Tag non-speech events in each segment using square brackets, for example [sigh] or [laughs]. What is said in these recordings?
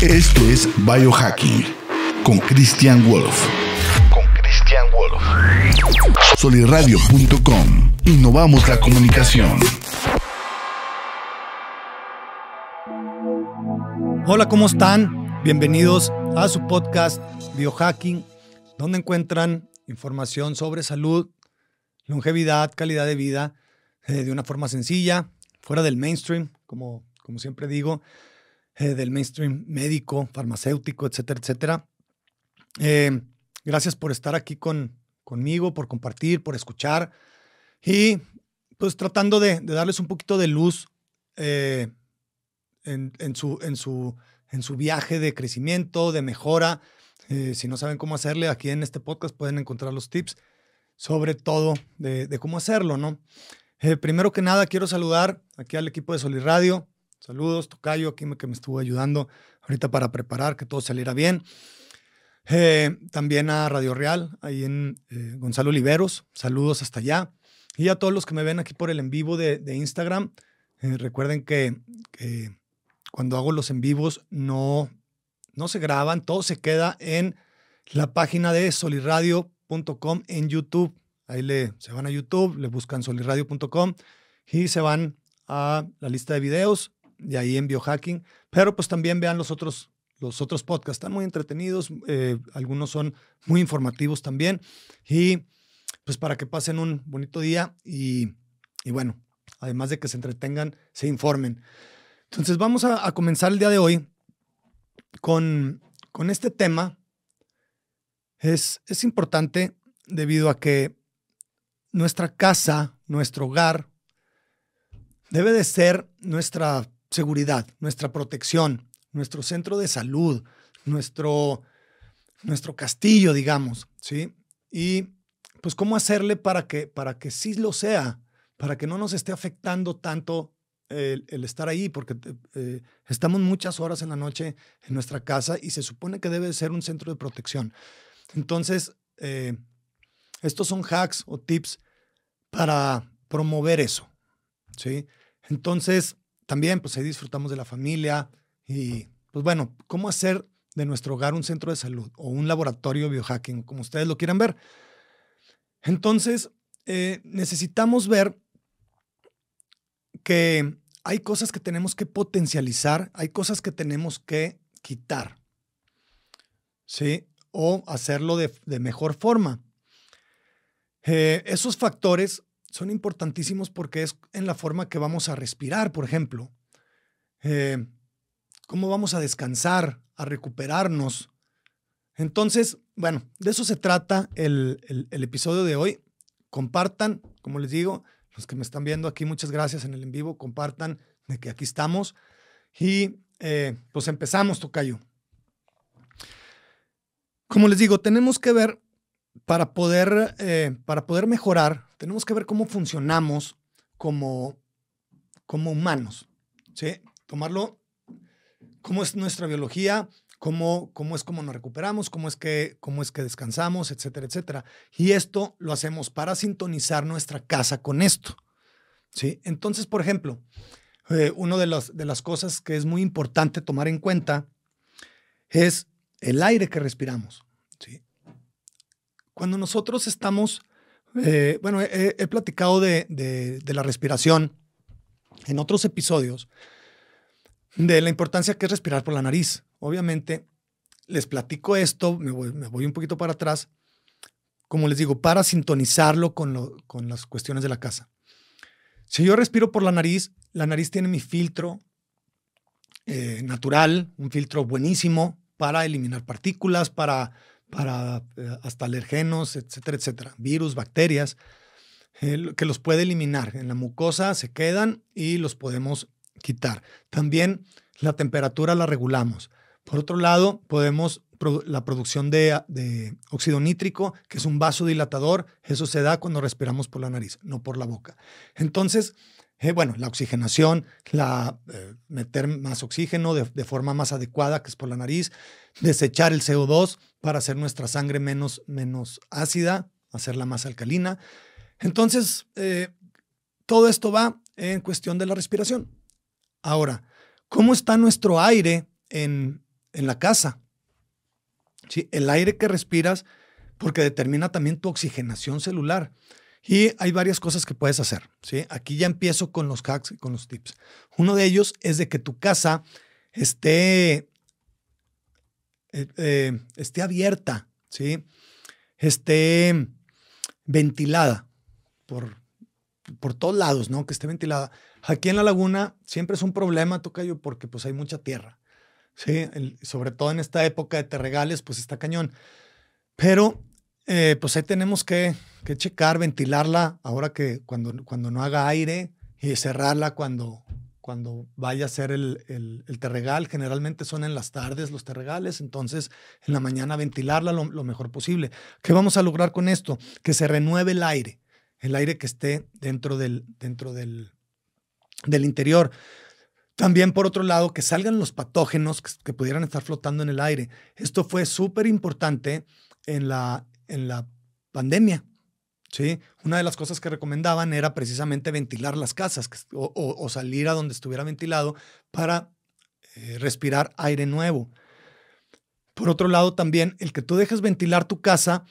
Esto es Biohacking con Christian Wolf. Con Christian Wolf. Soliradio.com. Innovamos la comunicación. Hola, ¿cómo están? Bienvenidos a su podcast Biohacking, donde encuentran información sobre salud, longevidad, calidad de vida, eh, de una forma sencilla, fuera del mainstream, como, como siempre digo, eh, del mainstream médico, farmacéutico, etcétera, etcétera. Eh, gracias por estar aquí con, conmigo, por compartir, por escuchar y pues tratando de, darles un poquito de luz en, su, en, su, en su viaje de crecimiento, de mejora. si no saben cómo hacerle, aquí en este podcast pueden encontrar los tips sobre todo de, cómo hacerlo, ¿no? Eh, primero que nada, quiero saludar aquí al equipo de Solid Radio. Saludos, Tocayo, aquí que me estuvo ayudando ahorita para preparar que todo saliera bien. Eh, también a Radio Real, ahí en eh, Gonzalo Oliveros. Saludos hasta allá. Y a todos los que me ven aquí por el en vivo de, Instagram. recuerden que, cuando hago los en vivos no, no se graban, todo se queda en la página de soliradio.com en YouTube. Ahí le, se van a YouTube, le buscan soliradio.com y se van a la lista de videos y ahí en biohacking. Pero pues también vean los otros, los otros podcasts. Están muy entretenidos, eh, algunos son muy informativos también. Y pues para que pasen un bonito día y, y bueno, además de que se entretengan, se informen. Entonces vamos a, a comenzar el día de hoy con, con este tema. Es, es importante debido a que nuestra casa, nuestro hogar, debe de ser nuestra seguridad, nuestra protección, nuestro centro de salud, nuestro, nuestro castillo, digamos, ¿sí? Y pues cómo hacerle para que, para que sí lo sea, para que no nos esté afectando tanto el, estar ahí, porque eh, estamos muchas horas en la noche en nuestra casa y se supone que debe de ser un centro de protección. Entonces, eh, estos son hacks o tips para promover eso, ¿sí? Entonces, también, pues ahí disfrutamos de la familia y, pues bueno, cómo hacer de nuestro hogar un centro de salud o un laboratorio biohacking, como ustedes lo quieran ver. Entonces, eh, necesitamos ver que hay cosas que tenemos que potencializar, hay cosas que tenemos que quitar, ¿sí? O hacerlo de, de mejor forma. Eh, esos factores son importantísimos porque es en la forma que vamos a respirar, por ejemplo. Eh, cómo vamos a descansar, a recuperarnos. Entonces, bueno, de eso se trata el, episodio de hoy. Compartan, como les digo, los que me están viendo aquí, muchas gracias en el en vivo, compartan de que aquí estamos. Y eh, pues empezamos, Tocayo. Como les digo, tenemos que ver para poder, eh, para poder mejorar, tenemos que ver cómo funcionamos como, como humanos. ¿sí? Tomarlo, cómo es nuestra biología, cómo, cómo es cómo nos recuperamos, cómo es, que, cómo es que descansamos, etcétera, etcétera. Y esto lo hacemos para sintonizar nuestra casa con esto. ¿sí? Entonces, por ejemplo, eh, una de las, de las cosas que es muy importante tomar en cuenta es el aire que respiramos. ¿sí? Cuando nosotros estamos, eh, bueno, he, platicado de, la respiración en otros episodios, de la importancia que es respirar por la nariz. Obviamente, les platico esto, me voy, un poquito para atrás, como les digo, para sintonizarlo con, las cuestiones de la casa. Si yo respiro por la nariz, la nariz tiene mi filtro eh, natural, un filtro buenísimo para eliminar partículas, para para eh, hasta alergenos, etcétera, etcétera, virus, bacterias, eh, que los puede eliminar. En la mucosa se quedan y los podemos quitar. También la temperatura la regulamos. Por otro lado, podemos la producción de, de, óxido nítrico, que es un vasodilatador, eso se da cuando respiramos por la nariz, no por la boca. Entonces, eh, bueno, la oxigenación, la, eh, meter más oxígeno de, forma más adecuada, que es por la nariz, desechar el CO2 para hacer nuestra sangre menos, menos ácida, hacerla más alcalina. Entonces, eh, todo esto va en cuestión de la respiración. Ahora, ¿cómo está nuestro aire en, en la casa. ¿Sí? El aire que respiras, porque determina también tu oxigenación celular. Y hay varias cosas que puedes hacer. ¿sí? Aquí ya empiezo con los hacks y con los tips. Uno de ellos es de que tu casa esté, eh, eh, esté abierta, ¿sí? esté ventilada por, por todos lados, ¿no? Que esté ventilada. Aquí en la laguna siempre es un problema, Tocayo, porque pues hay mucha tierra. Sí, sobre todo en esta época de terregales, pues está cañón. Pero eh, pues ahí tenemos que, que, checar, ventilarla ahora que cuando, cuando no haga aire y cerrarla cuando, cuando vaya a ser el, el, terregal. Generalmente son en las tardes los terregales, entonces en la mañana ventilarla lo, lo, mejor posible. ¿Qué vamos a lograr con esto? Que se renueve el aire, el aire que esté dentro del, dentro del, del interior. También, por otro lado, que salgan los patógenos que, pudieran estar flotando en el aire. Esto fue súper importante en la, en la pandemia. ¿Sí? Una de las cosas que recomendaban era precisamente ventilar las casas o, salir a donde estuviera ventilado para eh, respirar aire nuevo. Por otro lado, también el que tú dejes ventilar tu casa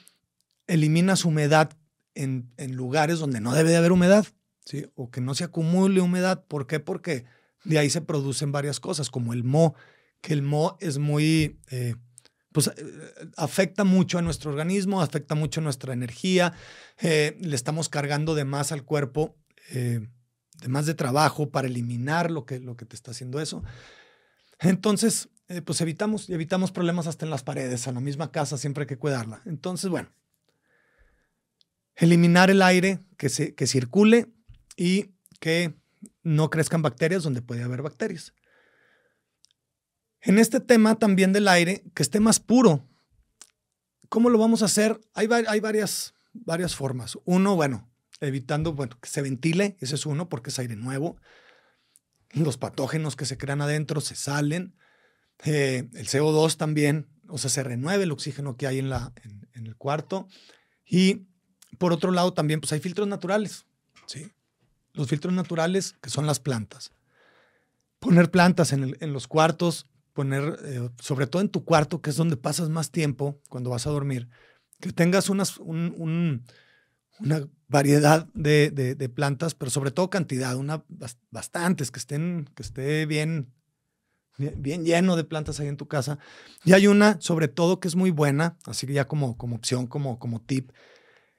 eliminas humedad en, lugares donde no debe de haber humedad, ¿sí? o que no se acumule humedad. ¿Por qué? Porque de ahí se producen varias cosas, como el mo, que el mo es muy, eh, pues eh, afecta mucho a nuestro organismo, afecta mucho a nuestra energía, eh, le estamos cargando de más al cuerpo, de más de trabajo para eliminar lo que, lo que te está haciendo eso. Entonces, pues evitamos, evitamos problemas hasta en las paredes, a la misma casa siempre hay que cuidarla. Entonces, bueno, eliminar el aire que, se, que circule y que no crezcan bacterias donde puede haber bacterias. En este tema también del aire, que esté más puro. ¿Cómo lo vamos a hacer? Hay, hay varias, varias formas. Uno, bueno, evitando bueno, que se ventile, ese es uno porque es aire nuevo. Los patógenos que se crean adentro se salen. Eh, el CO2 también, o sea, se renueve el oxígeno que hay en, la, en, en el cuarto. Y por otro lado también, pues hay filtros naturales. ¿sí? los filtros naturales, que son las plantas. Poner plantas en, los cuartos, poner, eh, sobre todo en tu cuarto, que es donde pasas más tiempo cuando vas a dormir, que tengas una variedad de, plantas, pero sobre todo cantidad, una, bastantes, que, estén, que esté bien, bien lleno de plantas ahí en tu casa. Y hay una, sobre todo, que es muy buena, así que ya como, como opción, como, como tip,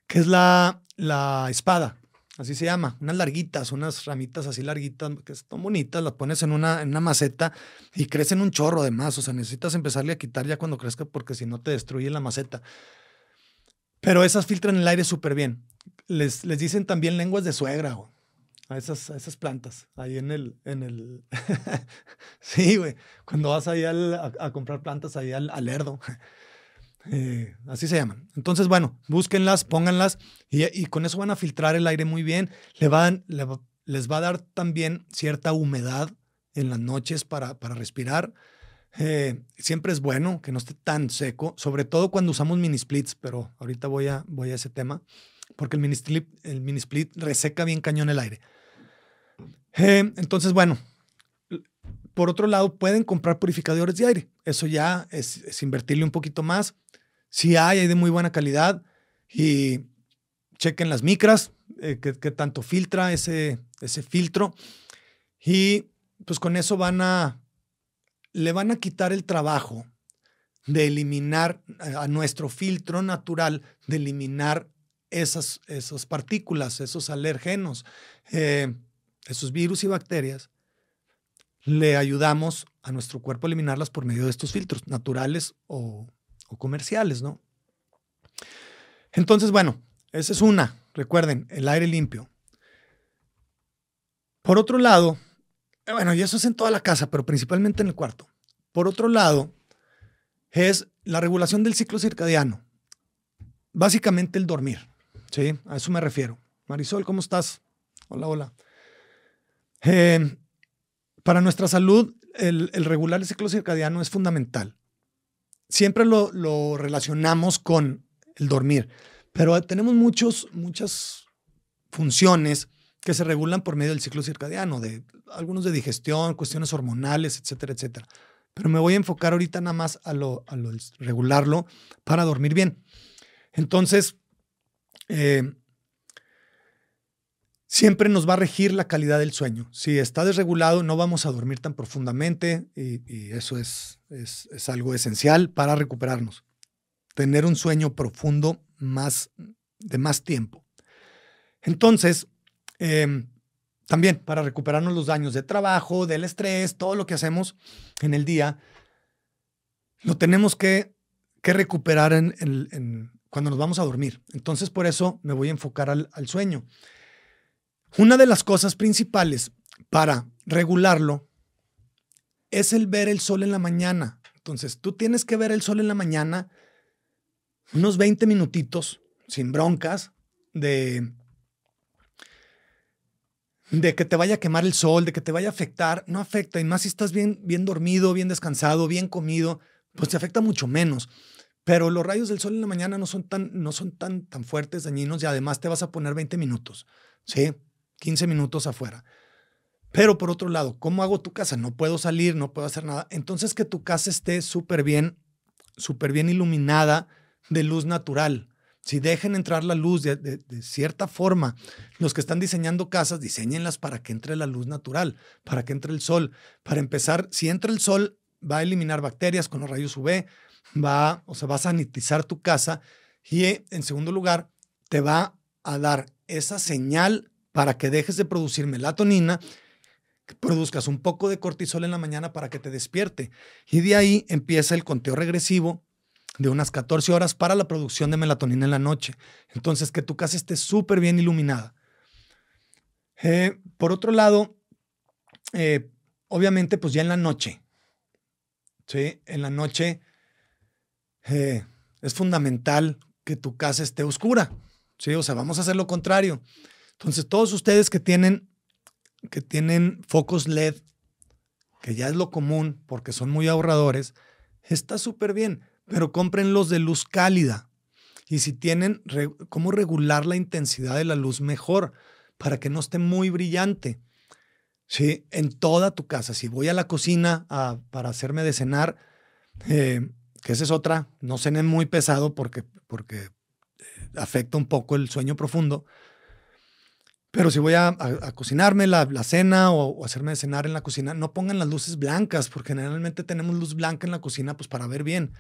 que es la, la espada así se llama, unas larguitas, unas ramitas así larguitas, que son bonitas, las pones en una, en una maceta y crecen un chorro además, o sea, necesitas empezarle a quitar ya cuando crezca porque si no te destruye la maceta. Pero esas filtran el aire súper bien. Les, les dicen también lenguas de suegra, a esas, a esas plantas, ahí en el, en el, [laughs] sí, güey, cuando vas ahí a, comprar plantas ahí al, al. Eh, así se llaman. Entonces, bueno, búsquenlas, pónganlas y, con eso van a filtrar el aire muy bien. Le van, les va a dar también cierta humedad en las noches para, para respirar. Eh, siempre es bueno que no esté tan seco, sobre todo cuando usamos mini splits, pero ahorita voy a, voy a ese tema, porque el mini, split, el mini split reseca bien cañón el aire. Eh, entonces, bueno, por otro lado, pueden comprar purificadores de aire. Eso ya es, es invertirle un poquito más. Si hay, hay de muy buena calidad y chequen las micras, eh, que, tanto filtra ese, ese filtro. Y pues con eso van a, le van a quitar el trabajo de eliminar a nuestro filtro natural, de eliminar esas, esas partículas, esos alérgenos, eh, esos virus y bacterias. Le ayudamos a nuestro cuerpo a eliminarlas por medio de estos filtros naturales o o comerciales, ¿no? Entonces, bueno, esa es una, recuerden, el aire limpio. Por otro lado, eh, bueno, y eso es en toda la casa, pero principalmente en el cuarto. Por otro lado, es la regulación del ciclo circadiano. Básicamente el dormir, ¿sí? A eso me refiero. Marisol, ¿cómo estás? Hola, hola. Eh, para nuestra salud, el, el regular el ciclo circadiano es fundamental siempre lo, lo relacionamos con el dormir, pero tenemos muchos, muchas funciones que se regulan por medio del ciclo circadiano, de algunos de digestión, cuestiones hormonales, etcétera, etcétera. pero me voy a enfocar ahorita nada más a lo, a lo regularlo para dormir bien. Entonces, eh, siempre nos va a regir la calidad del sueño. Si está desregulado, no vamos a dormir tan profundamente y, eso es, es, algo esencial para recuperarnos. Tener un sueño profundo más, de más tiempo. Entonces, em, también para recuperarnos los daños de trabajo, del estrés, todo lo que hacemos en el día, lo tenemos que, recuperar en, cuando nos vamos a dormir. Entonces, por eso me voy a enfocar al sueño. Una de las cosas principales para regularlo es el ver el sol en la mañana. Entonces, tú tienes que ver el sol en la mañana unos 20 minutitos, sin broncas, de, de que te vaya a quemar el sol, de que te vaya a afectar. No afecta, y más si estás bien, bien dormido, bien descansado, bien comido, pues te afecta mucho menos. Pero los rayos del sol en la mañana no son tan, no son tan, tan fuertes, dañinos, y además te vas a poner 20 minutos. ¿Sí? 15 minutos afuera. Pero por otro lado, ¿cómo hago tu casa? No puedo salir, no puedo hacer nada. Entonces que tu casa esté súper bien, súper bien iluminada de luz natural. Si dejen entrar la luz de, cierta forma, los que están diseñando casas, diseñenlas para que entre la luz natural, para que entre el sol. Para empezar, si entra el sol, va a eliminar bacterias con los rayos UV, va, o sea, va a sanitizar tu casa y en segundo lugar, te va a dar esa señal para que dejes de producir melatonina, produzcas un poco de cortisol en la mañana para que te despierte. Y de ahí empieza el conteo regresivo de unas 14 horas para la producción de melatonina en la noche. Entonces, que tu casa esté súper bien iluminada. Eh, por otro lado, eh, obviamente, pues ya en la noche, ¿sí? En la noche eh, es fundamental que tu casa esté oscura, ¿sí? O sea, vamos a hacer lo contrario. Entonces, todos ustedes que tienen, que tienen focos LED, que ya es lo común porque son muy ahorradores, está súper bien, pero cómprenlos de luz cálida. Y si tienen cómo regular la intensidad de la luz mejor para que no esté muy brillante. Sí, en toda tu casa. Si voy a la cocina para hacerme de cenar, eh, que esa es otra, no cenen muy pesado porque, porque eh, afecta un poco el sueño profundo. Pero si voy a, cocinarme la, cena o, hacerme de cenar en la cocina, no pongan las luces blancas, porque generalmente tenemos luz blanca en la cocina pues para ver bien.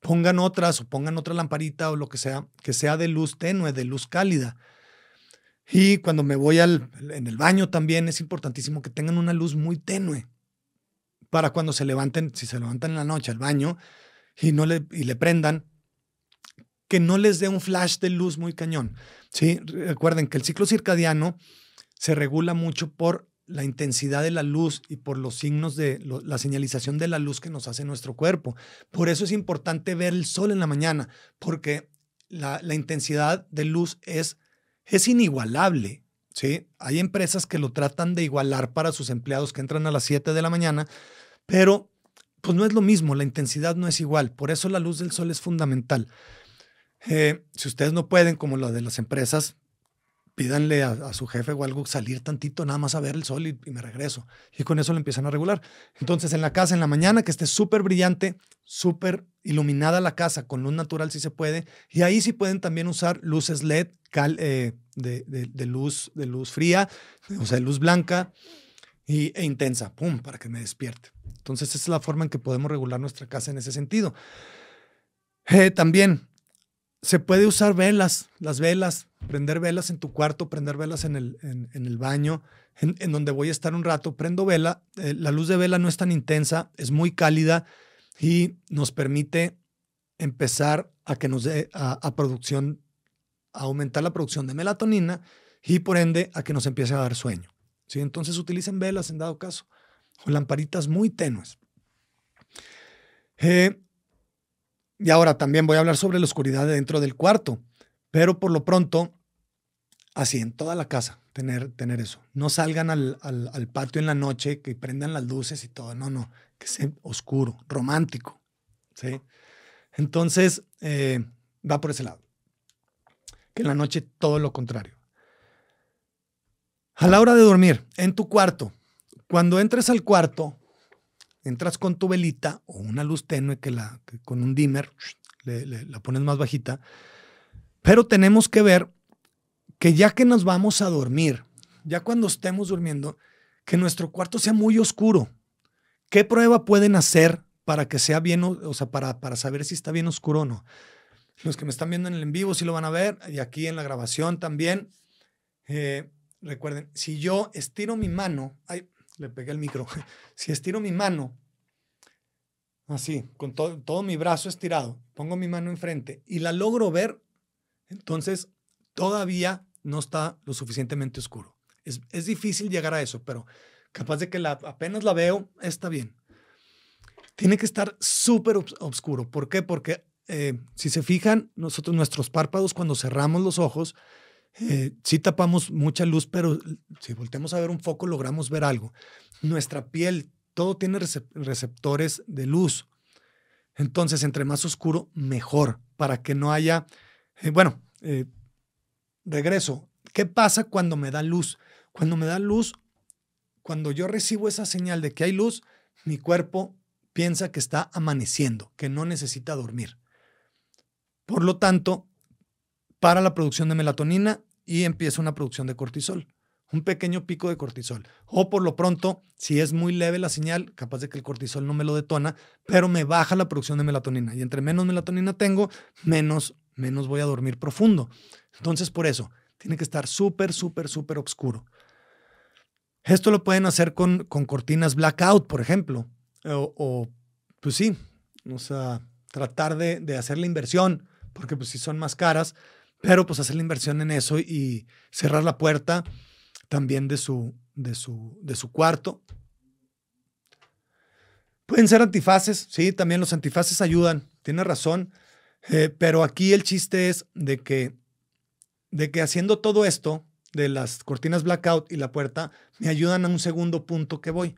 Pongan otras o pongan otra lamparita o lo que sea, que sea de luz tenue, de luz cálida. Y cuando me voy al, en el baño también es importantísimo que tengan una luz muy tenue para cuando se levanten, si se levantan en la noche al baño y, no le, y le prendan, que no les dé un flash de luz muy cañón. ¿sí? Recuerden que el ciclo circadiano se regula mucho por la intensidad de la luz y por los signos de la señalización de la luz que nos hace nuestro cuerpo. Por eso es importante ver el sol en la mañana, porque la, intensidad de luz es, es inigualable. ¿sí? Hay empresas que lo tratan de igualar para sus empleados que entran a las 7 de la mañana, pero pues no es lo mismo, la intensidad no es igual. Por eso la luz del sol es fundamental. Eh, si ustedes no pueden, como lo de las empresas, pídanle a, su jefe o algo salir tantito, nada más a ver el sol y, me regreso. Y con eso lo empiezan a regular. Entonces, en la casa, en la mañana, que esté súper brillante, súper iluminada la casa, con luz natural si se puede. Y ahí sí pueden también usar luces LED eh, de, luz, de luz fría, o sea, de luz blanca y, e intensa, pum, para que me despierte. Entonces, esa es la forma en que podemos regular nuestra casa en ese sentido. Eh, también se puede usar velas, las velas, prender velas en tu cuarto, prender velas en el, en, el baño, en, donde voy a estar un rato. Prendo vela, eh, la luz de vela no es tan intensa, es muy cálida y nos permite empezar a que nos dé a, producción, a aumentar la producción de melatonina y por ende a que nos empiece a dar sueño. ¿sí? Entonces utilicen velas en dado caso o lamparitas muy tenues. Eh, y ahora también voy a hablar sobre la oscuridad dentro del cuarto, pero por lo pronto, así en toda la casa, tener, tener eso. No salgan al, patio en la noche, que prendan las luces y todo, no, no, que sea oscuro, romántico. ¿sí? Entonces, eh, va por ese lado. Que en la noche todo lo contrario. A la hora de dormir, en tu cuarto, cuando entres al cuarto, entras con tu velita o una luz tenue que, la, con un dimmer la pones más bajita. Pero tenemos que ver que ya que nos vamos a dormir, ya cuando estemos durmiendo, que nuestro cuarto sea muy oscuro. ¿Qué prueba pueden hacer para que sea bien, o sea, para, para saber si está bien oscuro o no? Los que me están viendo en el en vivo sí lo van a ver, y aquí en la grabación también. Eh, recuerden, si yo estiro mi mano, ay, le pegué el micro, [laughs] si estiro mi mano, así, con todo mi brazo estirado, pongo mi mano enfrente y la logro ver, entonces todavía no está lo suficientemente oscuro. Es, es difícil llegar a eso, pero capaz de que la, apenas la veo, está bien. Tiene que estar súper oscuro. ¿Por qué? Porque eh, si se fijan, nosotros, nuestros párpados, cuando cerramos los ojos, eh, sí tapamos mucha luz, pero si volteamos a ver un foco, logramos ver algo. Nuestra piel, todo tiene receptores de luz. Entonces, entre más oscuro, mejor, para que no haya, eh, bueno, regreso. ¿Qué pasa cuando me da luz? Cuando me da luz, cuando yo recibo esa señal de que hay luz, mi cuerpo piensa que está amaneciendo, que no necesita dormir. Por lo tanto, para la producción de melatonina y empieza una producción de cortisol, un pequeño pico de cortisol. O por lo pronto, si es muy leve la señal, capaz de que el cortisol no me lo detona, pero me baja la producción de melatonina. Y entre menos melatonina tengo, menos, menos voy a dormir profundo. Entonces, por eso, tiene que estar súper, súper, súper oscuro. Esto lo pueden hacer con, con cortinas blackout, por ejemplo. O, pues sí, o sea, tratar de, de hacer la inversión porque pues sí son más caras, pero pues hacer la inversión en eso y cerrar la puerta también de su, de su, de su cuarto. Pueden ser antifaces, sí, también los antifaces ayudan, tiene razón, eh, pero aquí el chiste es de que, de que haciendo todo esto, de las cortinas blackout y la puerta, me ayudan a un segundo punto que voy.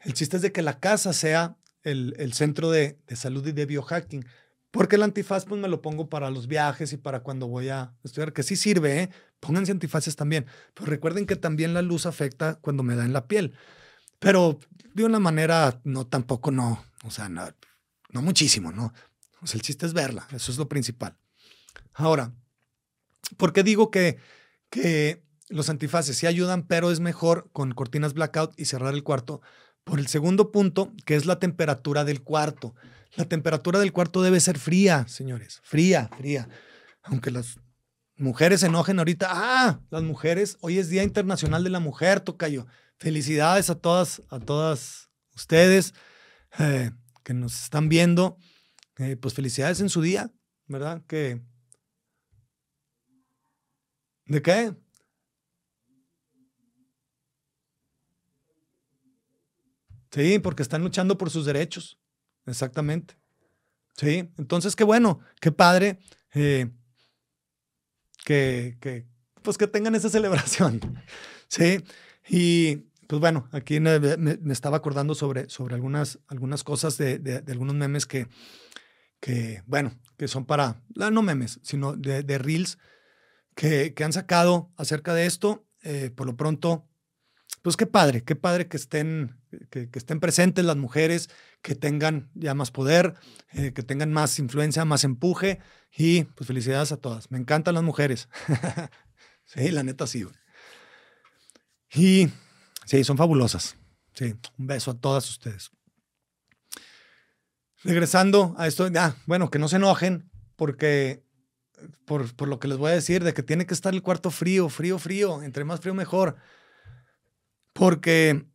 El chiste es de que la casa sea el, el centro de, de salud y de biohacking. Porque el antifaz pues me lo pongo para los viajes y para cuando voy a estudiar, que sí sirve, ¿eh? Pónganse antifaces también. Pero recuerden que también la luz afecta cuando me da en la piel. Pero de una manera, no tampoco, no, o sea, no, no muchísimo, ¿no? O sea, el chiste es verla, eso es lo principal. Ahora, ¿por qué digo que, que los antifaces sí ayudan, pero es mejor con cortinas blackout y cerrar el cuarto? Por el segundo punto, que es la temperatura del cuarto. La temperatura del cuarto debe ser fría, señores. Fría, fría. Aunque las mujeres se enojen ahorita. Ah, las mujeres. Hoy es Día Internacional de la Mujer, Tocayo. Felicidades a todas, a todas ustedes eh, que nos están viendo. Eh, pues felicidades en su día, ¿verdad? Que. ¿De qué? Sí, porque están luchando por sus derechos. Exactamente. Sí, entonces qué bueno, qué padre eh, que, que, pues que tengan esa [laughs] celebración. Sí, y pues bueno, aquí me, estaba acordando sobre, sobre algunas, algunas cosas de, de, algunos memes que, que, bueno, que son para, no memes, sino de, reels que, que, han sacado acerca de esto. Eh, por lo pronto, pues qué padre, qué padre que estén, que, estén presentes las mujeres, que tengan ya más poder, eh, que tengan más influencia, más empuje y pues felicidades a todas. Me encantan las mujeres. [laughs] sí, la neta sí. Y sí, son fabulosas. Sí, un beso a todas ustedes. Regresando a esto, ah, bueno, que no se enojen porque por, por lo que les voy a decir, de que tiene que estar el cuarto frío, frío, frío, entre más frío mejor. Porque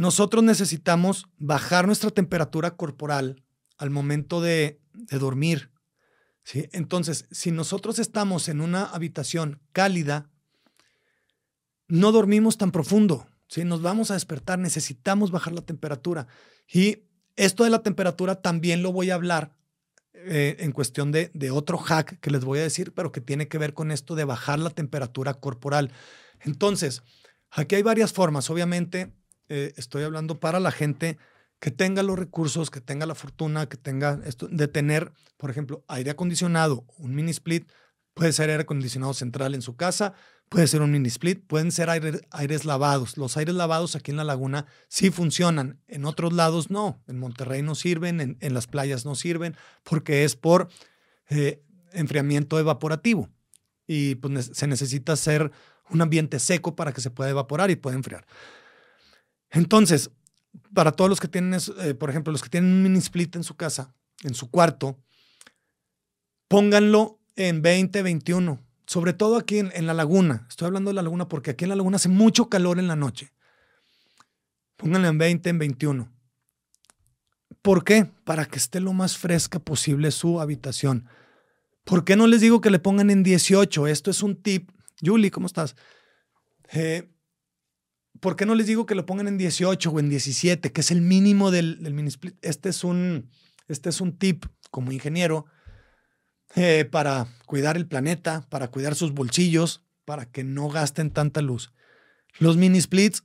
nosotros necesitamos bajar nuestra temperatura corporal al momento de, dormir. ¿sí? Entonces, si nosotros estamos en una habitación cálida, no dormimos tan profundo. ¿sí? Nos vamos a despertar, necesitamos bajar la temperatura. Y esto de la temperatura también lo voy a hablar eh, en cuestión de, de otro hack que les voy a decir, pero que tiene que ver con esto de bajar la temperatura corporal. Entonces, Aquí hay varias formas. Obviamente, eh, estoy hablando para la gente que tenga los recursos, que tenga la fortuna, que tenga esto, de tener, por ejemplo, aire acondicionado, un mini split, Puede ser aire acondicionado central en su casa, puede ser un mini split, pueden ser aires lavados. Los aires lavados aquí en la laguna sí funcionan, en otros lados no. En Monterrey no sirven, en, las playas no sirven, porque es por eh, enfriamiento evaporativo. Y pues, se necesita hacer un ambiente seco para que se pueda evaporar y pueda enfriar. Entonces, para todos los que tienen, eh, por ejemplo, los que tienen un mini split en su casa, en su cuarto, pónganlo en 20, 21. Sobre todo aquí en, la laguna. Estoy hablando de la laguna porque aquí en la laguna hace mucho calor en la noche. Pónganlo en 20, en 21. ¿Por qué? Para que esté lo más fresca posible su habitación. ¿Por qué no les digo que le pongan en 18? Esto es un tip. Julie, ¿cómo estás? Eh, ¿Por qué no les digo que lo pongan en 18 o en 17, que es el mínimo del, mini split? Este es, un, este es un tip como ingeniero eh, para cuidar el planeta, para cuidar sus bolsillos, para que no gasten tanta luz. Los mini splits,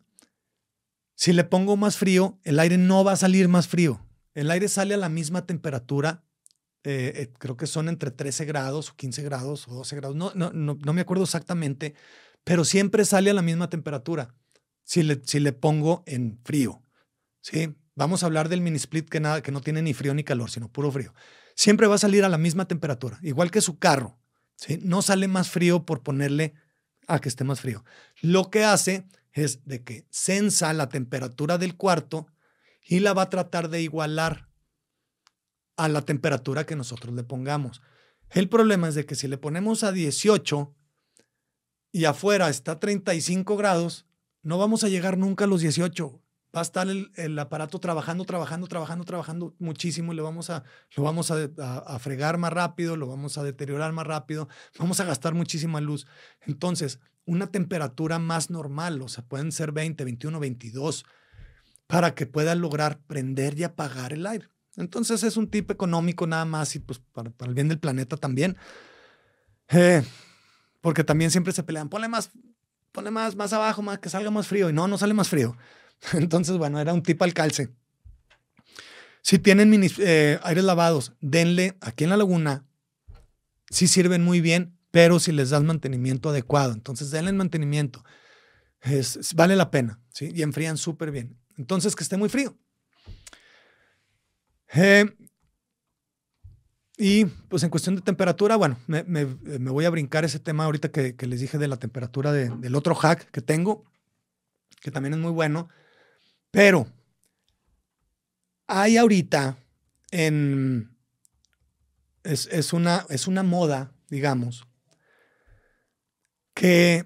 si le pongo más frío, el aire no va a salir más frío. El aire sale a la misma temperatura. Eh, eh, creo que son entre 13 grados o 15 grados o 12 grados. No, no, no, no me acuerdo exactamente, pero siempre sale a la misma temperatura si le, si le pongo en frío. ¿sí? Vamos a hablar del mini split que, nada, que no tiene ni frío ni calor, sino puro frío. Siempre va a salir a la misma temperatura, igual que su carro. ¿sí? No sale más frío por ponerle a que esté más frío. Lo que hace es de que sensa la temperatura del cuarto y la va a tratar de igualar a la temperatura que nosotros le pongamos. El problema es de que si le ponemos a 18 y afuera está a 35 grados, no vamos a llegar nunca a los 18. Va a estar el, aparato trabajando, trabajando, trabajando, trabajando muchísimo le vamos a, lo vamos a, fregar más rápido, lo vamos a deteriorar más rápido, vamos a gastar muchísima luz. Entonces, una temperatura más normal, o sea, pueden ser 20, 21, 22, para que pueda lograr prender y apagar el aire. Entonces es un tipo económico nada más y pues para, el bien del planeta también. Eh, porque también siempre se pelean, ponle más ponle más, más abajo, más, que salga más frío. Y no, no sale más frío. [laughs] Entonces, bueno, era un tipo al calce. Si tienen eh, aires lavados, denle aquí en la laguna. Sí sirven muy bien, pero si les das mantenimiento adecuado. Entonces, denle mantenimiento. Vale la pena, ¿sí? Y enfrían súper bien. Entonces, que esté muy frío. Eh, y pues en cuestión de temperatura, bueno, me, voy a brincar ese tema ahorita que, les dije de la temperatura del otro hack que tengo, que también es muy bueno. Pero hay ahorita en... Es, una, es una moda, digamos, que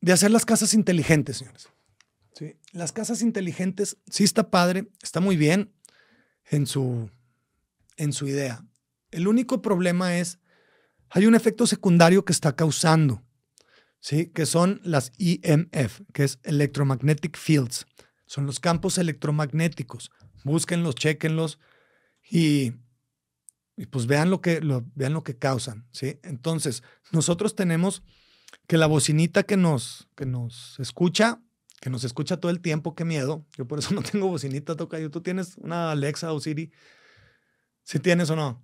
de hacer las casas inteligentes, señores. ¿Sí? Las casas inteligentes sí está padre, está muy bien en su, en su idea el único problema es, hay un efecto secundario que está causando, ¿sí? que son las EMF, que es Electromagnetic Fields. Son los campos electromagnéticos. Búsquenlos, chequenlos y, y pues vean lo, que, vean lo que causan. ¿sí? Entonces, nosotros tenemos que la bocinita que nos, que nos escucha, que nos escucha todo el tiempo, qué miedo. Yo por eso no tengo bocinita, toca yo. ¿Tú tienes una Alexa o Siri? ¿Si tienes o no?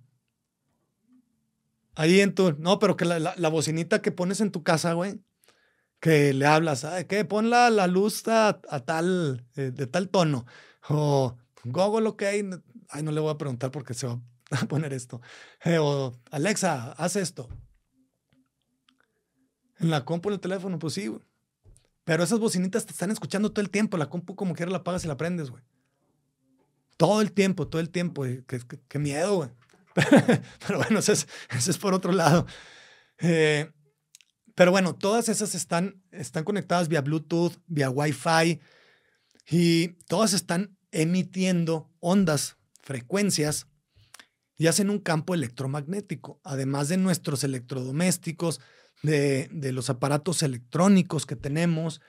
Ahí en tu. No, pero que la, bocinita que pones en tu casa, güey, que le hablas, ¿qué? Pon la, la luz a, tal, eh, de tal tono. O Google, ok. Ay, no le voy a preguntar porque se va [laughs] a poner esto. Eh, o Alexa, haz esto. En la compu, en el teléfono, pues sí, güey. Pero esas bocinitas te están escuchando todo el tiempo. La compu como quiera la apagas y la prendes, güey. Todo el tiempo, todo el tiempo. Qué, qué miedo, güey. [laughs] pero bueno, eso es, por otro lado. Eh, pero bueno, todas esas están, están conectadas vía Bluetooth, vía Wi-Fi y todas están emitiendo ondas, frecuencias y hacen un campo electromagnético, además de nuestros electrodomésticos, de, los aparatos electrónicos que tenemos,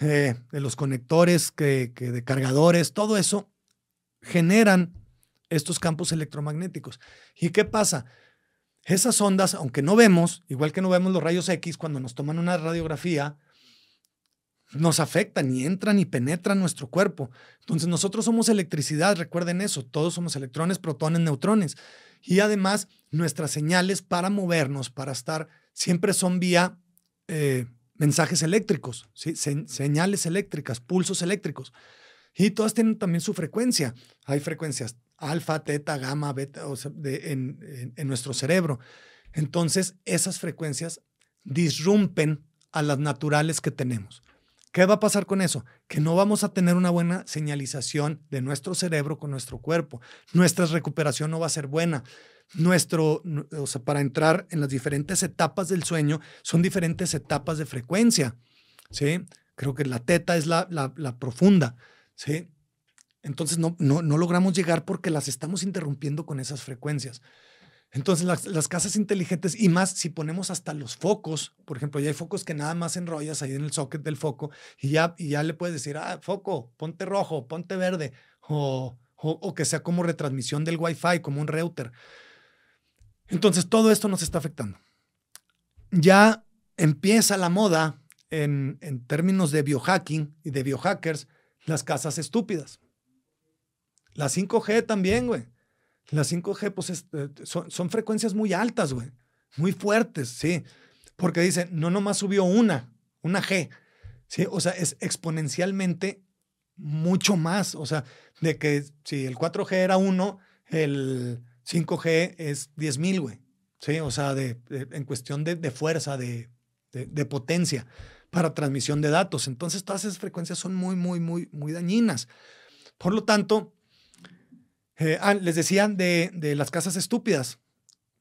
eh, de los conectores, que de cargadores, todo eso generan estos campos electromagnéticos. ¿Y qué pasa? Esas ondas, aunque no vemos, igual que no vemos los rayos X cuando nos toman una radiografía, nos afectan y entran y penetran nuestro cuerpo. Entonces nosotros somos electricidad, recuerden eso, todos somos electrones, protones, neutrones. Y además nuestras señales para movernos, para estar siempre son vía eh, mensajes eléctricos, señales eléctricas, pulsos eléctricos. Y todas tienen también su frecuencia. Hay frecuencias alfa, teta, gamma, beta en, nuestro cerebro. Entonces, esas frecuencias disrumpen a las naturales que tenemos. ¿Qué va a pasar con eso? Que no vamos a tener una buena señalización de nuestro cerebro con nuestro cuerpo. Nuestra recuperación no va a ser buena. Nuestro, para entrar en las diferentes etapas del sueño, son diferentes etapas de frecuencia. ¿sí? Creo que la teta es la, la, la profunda. ¿sí? Entonces no, no, no, logramos llegar porque las estamos interrumpiendo con esas frecuencias. Entonces las, casas inteligentes y más si ponemos hasta los focos, por ejemplo, ya hay focos que nada más enrollas ahí en el socket del foco y ya, y ya le puedes decir, ah, foco, ponte rojo, ponte verde o, o, que sea como retransmisión del Wi-Fi, como un router. Entonces todo esto nos está afectando. Ya empieza la moda en, en términos de biohacking y de biohackers las casas estúpidas. La 5G también, güey. La 5G, pues eh, son, frecuencias muy altas, güey. Muy fuertes, sí. Porque dice, no nomás subió una, una G. Sí, o sea, es exponencialmente mucho más. O sea, de que si el 4G era uno, el 5G es 10 mil, güey. Sí, o sea, de, en cuestión de, fuerza, de, de, potencia para transmisión de datos. Entonces, todas esas frecuencias son muy, muy, muy, muy dañinas. Por lo tanto, eh, ah, les decían de, de, las casas estúpidas,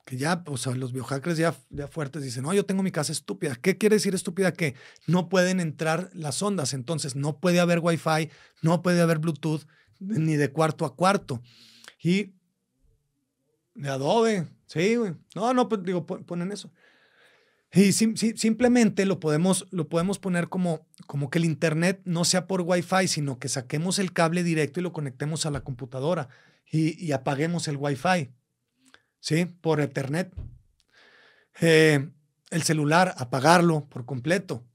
que ya, o sea, los biohackers ya, ya fuertes dicen, no, yo tengo mi casa estúpida. ¿Qué quiere decir estúpida? Que no pueden entrar las ondas, entonces no puede haber Wi-Fi, no puede haber Bluetooth, ni de cuarto a cuarto. Y de Adobe, sí, güey. No, no, pues digo, ponen eso. Y simplemente lo podemos, lo podemos poner como, como que el Internet no sea por Wi-Fi, sino que saquemos el cable directo y lo conectemos a la computadora y, apaguemos el Wi-Fi, ¿sí? Por Ethernet. Eh, el celular, apagarlo por completo,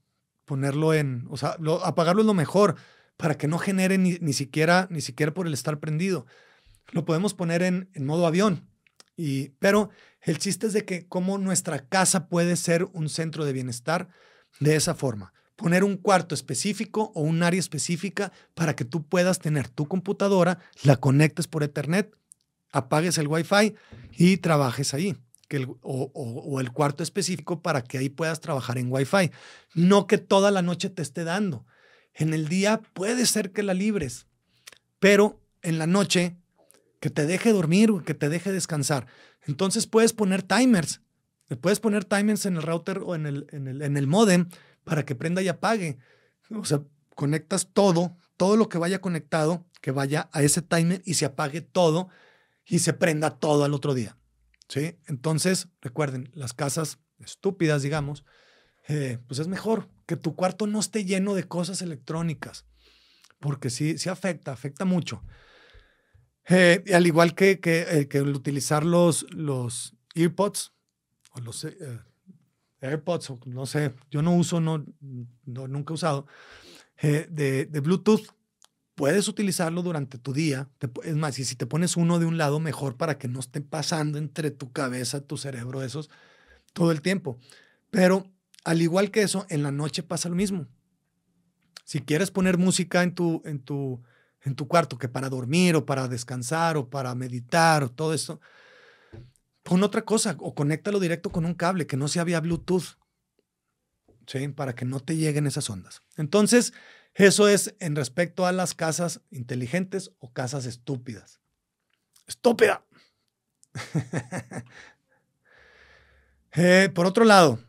ponerlo en, o sea, apagarlo es lo mejor para que no genere ni, ni, siquiera, ni siquiera por el estar prendido. Lo podemos poner en, en modo avión, y, pero el chiste es de que cómo nuestra casa puede ser un centro de bienestar de esa forma. Poner un cuarto específico o un área específica para que tú puedas tener tu computadora, la conectes por Ethernet, apagues el Wi-Fi y trabajes ahí. Que o, o, el cuarto específico para que ahí puedas trabajar en Wi-Fi. No que toda la noche te esté dando. En el día puede ser que la libres, pero en la noche que te deje dormir, que te deje descansar. Entonces puedes poner timers. Puedes poner timers en el router o en el, en el, en el modem para que prenda y apague. O sea, conectas todo, todo lo que vaya conectado, que vaya a ese timer y se apague todo y se prenda todo al otro día. ¿Sí? Entonces, recuerden, las casas estúpidas, digamos, eh, pues es mejor que tu cuarto no esté lleno de cosas electrónicas, porque sí, sí afecta, afecta mucho. Eh, al igual que, que, eh, que, utilizar los, los earpods o los eh, AirPods, no sé, yo no uso, no, nunca he usado, de, de, Bluetooth, puedes utilizarlo durante tu día. es más, y si te pones uno de un lado, mejor para que no esté pasando entre tu cabeza, tu cerebro, esos, todo el tiempo. Pero al igual que eso, en la noche pasa lo mismo. Si quieres poner música en tu, en tu, en tu cuarto que para dormir o para descansar o para meditar o todo eso, pon otra cosa o conéctalo directo con un cable que no sea vía Bluetooth, ¿sí? Para que no te lleguen esas ondas. Entonces, eso es en respecto a las casas inteligentes o casas estúpidas. Estúpida. [laughs] Eh, por otro lado,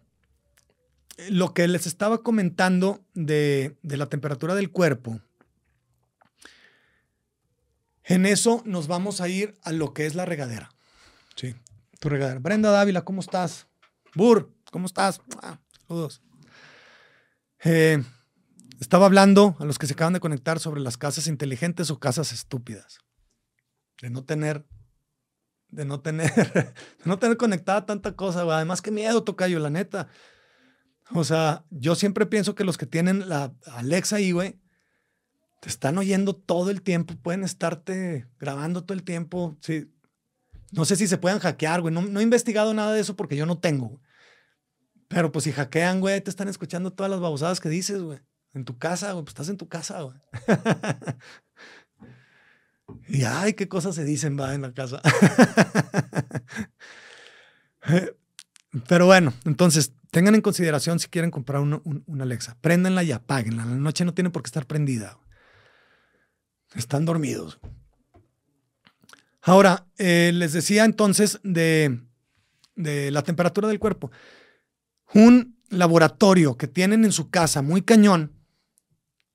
lo que les estaba comentando de, de la temperatura del cuerpo, en eso nos vamos a ir a lo que es la regadera. Sí, tu regadera. Brenda Dávila, ¿cómo estás? Bur, ¿cómo estás? Saludos. Eh, estaba hablando a los que se acaban de conectar sobre las casas inteligentes o casas estúpidas. De no tener, de no tener, [laughs] de no tener conectada tanta cosa. Además, qué miedo, Tocayo, la neta. O sea, yo siempre pienso que los que tienen la Alexa ahí, güey, te están oyendo todo el tiempo, pueden estarte grabando todo el tiempo. Sí. No sé si se puedan hackear, güey. No, he investigado nada de eso porque yo no tengo. Pero pues si hackean, güey, te están escuchando todas las babosadas que dices, güey. En tu casa, güey, pues estás en tu casa, güey. [laughs] y ay, qué cosas se dicen, va, en la casa. [laughs] Pero bueno, entonces, tengan en consideración si quieren comprar una, Alexa. Préndanla y apáguenla. La noche no tiene por qué estar prendida. Están dormidos. Ahora, eh, les decía entonces de, la temperatura del cuerpo. Un laboratorio que tienen en su casa muy cañón,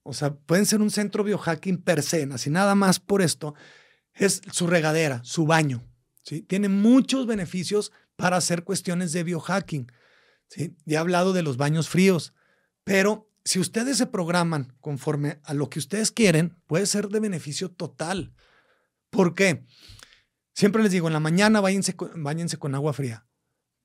o sea, pueden ser un centro biohacking per se, así nada más por esto, es su regadera, su baño. ¿sí? Tiene muchos beneficios para hacer cuestiones de biohacking. Ya he hablado de los baños fríos, pero si ustedes se programan conforme a lo que ustedes quieren, puede ser de beneficio total. ¿Por qué? Siempre les digo, en la mañana váyanse, con agua fría,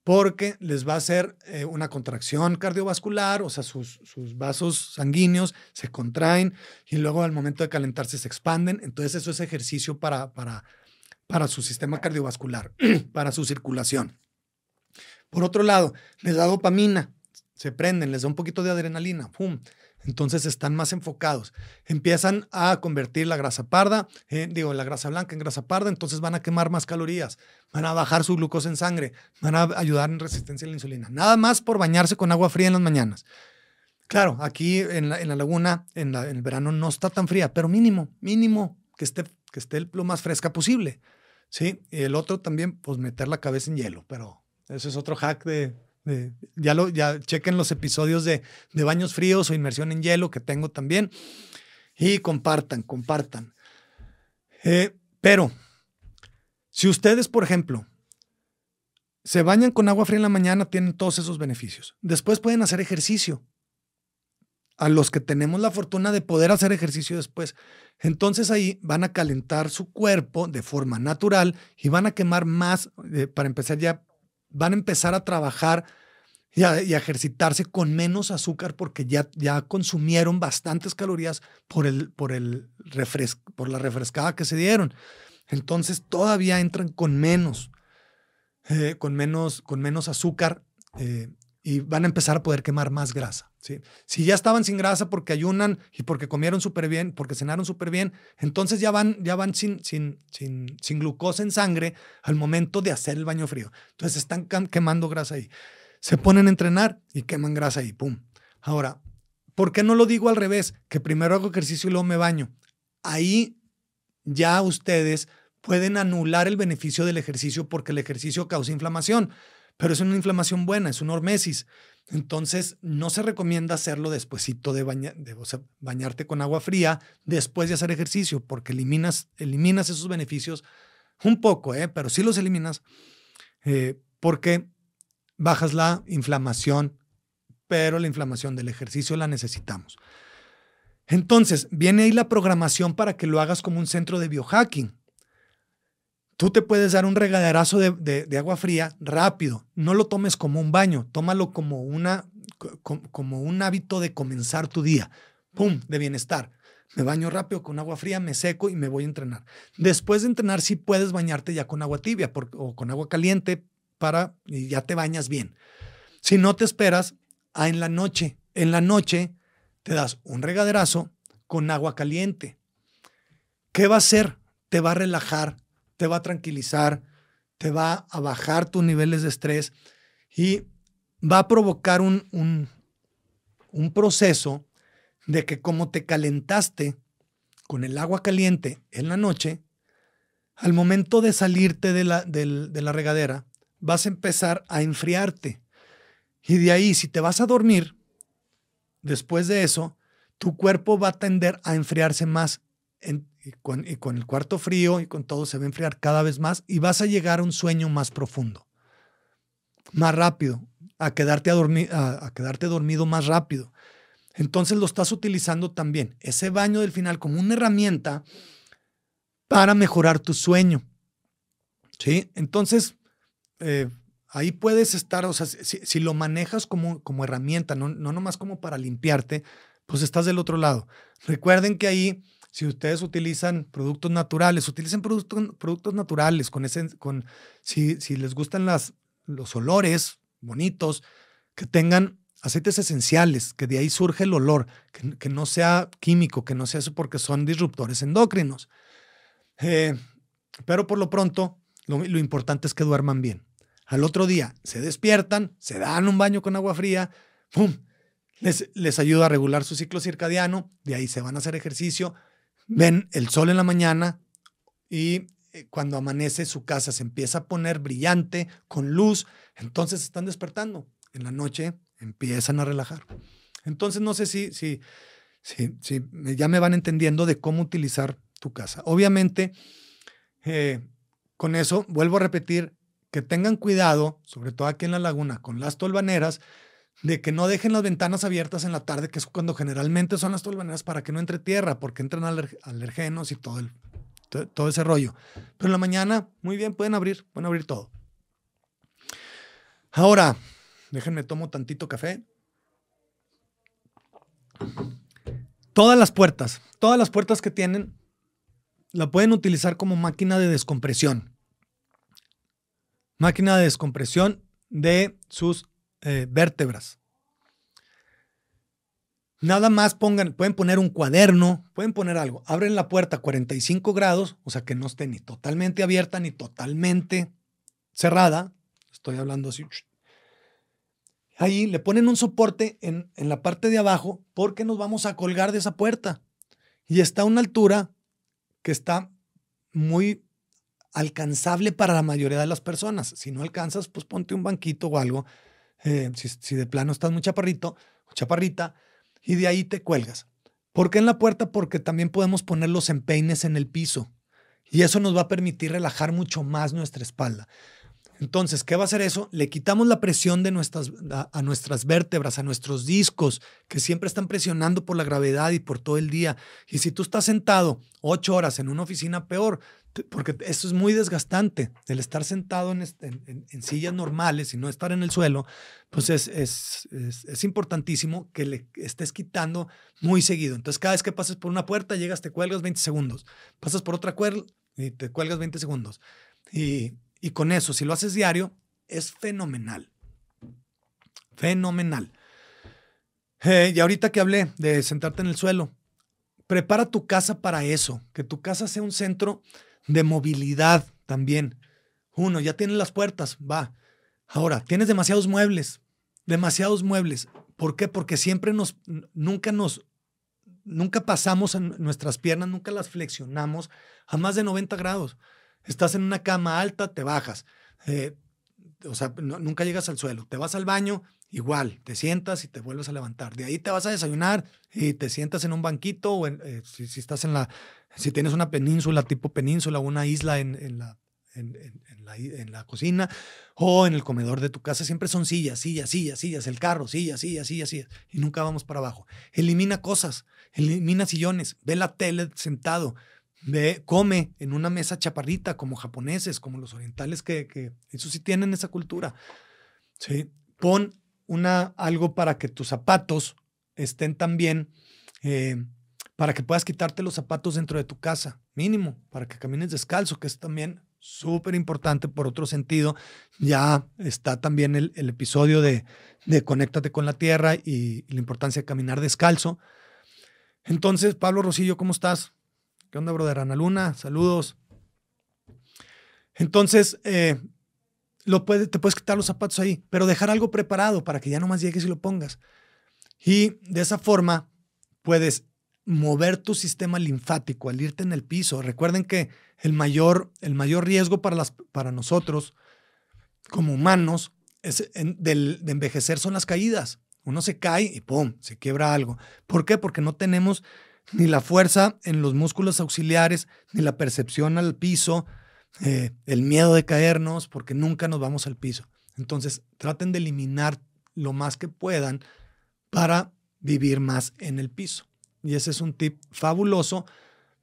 porque les va a hacer eh, una contracción cardiovascular, o sea, sus, sus, vasos sanguíneos se contraen y luego al momento de calentarse se expanden. Entonces eso es ejercicio para, para, para su sistema cardiovascular, [clears throat] para su circulación. Por otro lado, les da dopamina, se prenden, les da un poquito de adrenalina, ¡pum! Entonces están más enfocados. Empiezan a convertir la grasa parda, digo, la grasa blanca en grasa parda, entonces van a quemar más calorías, van a bajar su glucosa en sangre, van a ayudar en resistencia a la insulina. Nada más por bañarse con agua fría en las mañanas. Claro, aquí en la, laguna, en, en, el verano no está tan fría, pero mínimo, mínimo que esté, que esté lo más fresca posible. Sí, y el otro también, pues meter la cabeza en hielo, pero eso es otro hack de, ya lo, ya chequen los episodios de, de, baños fríos o inmersión en hielo que tengo también y compartan, compartan. Eh, pero, si ustedes, por ejemplo, se bañan con agua fría en la mañana, tienen todos esos beneficios. Después pueden hacer ejercicio a los que tenemos la fortuna de poder hacer ejercicio después. Entonces ahí van a calentar su cuerpo de forma natural y van a quemar más, eh, para empezar ya, van a empezar a trabajar y a, ejercitarse con menos azúcar porque ya, ya consumieron bastantes calorías por, el, por, el por la refrescada que se dieron. Entonces todavía entran con menos, eh, con menos, con menos azúcar eh, y van a empezar a poder quemar más grasa. ¿sí? Si ya estaban sin grasa porque ayunan y porque comieron súper bien, porque cenaron súper bien, entonces ya van, ya van sin, sin, sin, sin glucosa en sangre al momento de hacer el baño frío. Entonces están quemando grasa ahí. Se ponen a entrenar y queman grasa ahí, ¡pum! Ahora, ¿por qué no lo digo al revés? Que primero hago ejercicio y luego me baño. Ahí ya ustedes pueden anular el beneficio del ejercicio porque el ejercicio causa inflamación pero es una inflamación buena, es una hormesis. Entonces, no se recomienda hacerlo despuesito de, bañarte con agua fría después de hacer ejercicio, porque eliminas, eliminas esos beneficios un poco, ¿eh? pero sí los eliminas eh, porque bajas la inflamación, pero la inflamación del ejercicio la necesitamos. Entonces, viene ahí la programación para que lo hagas como un centro de biohacking. Tú te puedes dar un regaderazo de, agua fría rápido. No lo tomes como un baño, tómalo como, una, como un hábito de comenzar tu día. ¡Pum! De bienestar. Me baño rápido con agua fría, me seco y me voy a entrenar. Después de entrenar, sí puedes bañarte ya con agua tibia o con agua caliente para y ya te bañas bien. Si no te esperas a en la noche, en la noche te das un regaderazo con agua caliente. ¿Qué va a hacer? Te va a relajar, te va a tranquilizar, te va a bajar tus niveles de estrés y va a provocar un, un, proceso de que como te calentaste con el agua caliente en la noche, al momento de salirte de la, de la regadera, vas a empezar a enfriarte. Y de ahí, si te vas a dormir, después de eso, tu cuerpo va a tender a enfriarse más y, con, el cuarto frío y con todo se va a enfriar cada vez más y vas a llegar a un sueño más profundo, más rápido, a quedarte, a, a, quedarte dormido más rápido. Entonces lo estás utilizando también, ese baño del final, como una herramienta para mejorar tu sueño. ¿Sí? Entonces, eh, ahí puedes estar, o sea, si, lo manejas como, como herramienta, no, no nomás como para limpiarte, pues estás del otro lado. Recuerden que ahí si ustedes utilizan productos naturales, utilicen productos, productos naturales con ese, con, si, si les gustan las, los olores bonitos, que tengan aceites esenciales, que de ahí surge el olor, que, no sea químico, que no sea eso porque son disruptores endocrinos. Eh, pero por lo pronto, lo, importante es que duerman bien. Al otro día se despiertan, se dan un baño con agua fría, ¡pum! Les, les ayuda a regular su ciclo circadiano, de ahí se van a hacer ejercicio, ven el sol en la mañana y eh, cuando amanece su casa se empieza a poner brillante, con luz, entonces están despertando. En la noche empiezan a relajar. Entonces no sé si, si, si, si ya me van entendiendo de cómo utilizar tu casa. Obviamente, eh, con eso vuelvo a repetir que tengan cuidado, sobre todo aquí en la laguna, con las tolvaneras, de que no dejen las ventanas abiertas en la tarde, que es cuando generalmente son las tolvaneras para que no entre tierra, porque entran alergenos y todo, todo ese rollo. Pero en la mañana, muy bien, pueden abrir, pueden abrir todo. Ahora, Déjenme tomo tantito café. Todas las puertas, todas las puertas que tienen, la pueden utilizar como máquina de descompresión. Máquina de descompresión de sus eh, vértebras. Nada más pongan, pueden poner un cuaderno, pueden poner algo. Abren la puerta a 45 grados, o sea que no esté ni totalmente abierta ni totalmente cerrada. Estoy hablando así, ahí le ponen un soporte en, la parte de abajo porque nos vamos a colgar de esa puerta. Y está a una altura que está muy alcanzable para la mayoría de las personas. Si no alcanzas, pues ponte un banquito o algo. Eh, si, de plano estás muy chaparrito o chaparrita, y de ahí te cuelgas. ¿Por qué en la puerta? Porque también podemos poner los empeines en el piso. Y eso nos va a permitir relajar mucho más nuestra espalda. Entonces, ¿qué va a hacer eso? Le quitamos la presión de nuestras, a, nuestras vértebras, a nuestros discos, que siempre están presionando por la gravedad y por todo el día. Y si tú estás sentado ocho horas en una oficina, peor, porque eso es muy desgastante. El estar sentado en, sillas normales y no estar en el suelo, pues es, es, es, importantísimo que le estés quitando muy seguido. Entonces, cada vez que pases por una puerta, llegas, te cuelgas 20 segundos. Pasas por otra cuerda y te cuelgas 20 segundos. Y y con eso, si lo haces diario, es fenomenal. Fenomenal. Eh, y ahorita que hablé de sentarte en el suelo, prepara tu casa para eso, que tu casa sea un centro de movilidad también. Uno, ya tienes las puertas, va. Ahora, tienes demasiados muebles, demasiados muebles. ¿Por qué? Porque siempre nos, nunca nos, nunca pasamos en nuestras piernas, nunca las flexionamos a más de 90 grados. Estás en una cama alta, te bajas. Eh, o sea, nunca llegas al suelo. Te vas al baño, igual, te sientas y te vuelves a levantar. De ahí te vas a desayunar y te sientas en un banquito o eh, si, estás en la, si tienes una península tipo península, una isla en, en la, en, la, cocina o en el comedor de tu casa, siempre son sillas, sillas, sillas, sillas, el carro, sillas, sillas, sillas, sillas, y nunca vamos para abajo. Elimina cosas, elimina sillones, ve la tele sentado, Ve, come en una mesa chaparrita, como japoneses, como los orientales, que, que eso sí tienen esa cultura. ¿sí? Pon una, algo para que tus zapatos estén también, eh, para que puedas quitarte los zapatos dentro de tu casa, mínimo, para que camines descalzo, que es también súper importante por otro sentido. Ya está también el, episodio de, de Conéctate con la Tierra y, y la importancia de caminar descalzo. Entonces, Pablo Rosillo, ¿cómo estás? ¿Qué onda, brother? Ana Luna, saludos. Entonces, eh, lo puede, te puedes quitar los zapatos ahí, pero dejar algo preparado para que ya nomás llegues y lo pongas. Y de esa forma puedes mover tu sistema linfático al irte en el piso. Recuerden que el mayor, el mayor riesgo para, las, para nosotros como humanos es de envejecer son las caídas. Uno se cae y ¡pum! se quiebra algo. ¿Por qué? Porque no tenemos ni la fuerza en los músculos auxiliares, ni la percepción al piso, eh, el miedo de caernos, porque nunca nos vamos al piso. Entonces, traten de eliminar lo más que puedan para vivir más en el piso. Y ese es un tip fabuloso,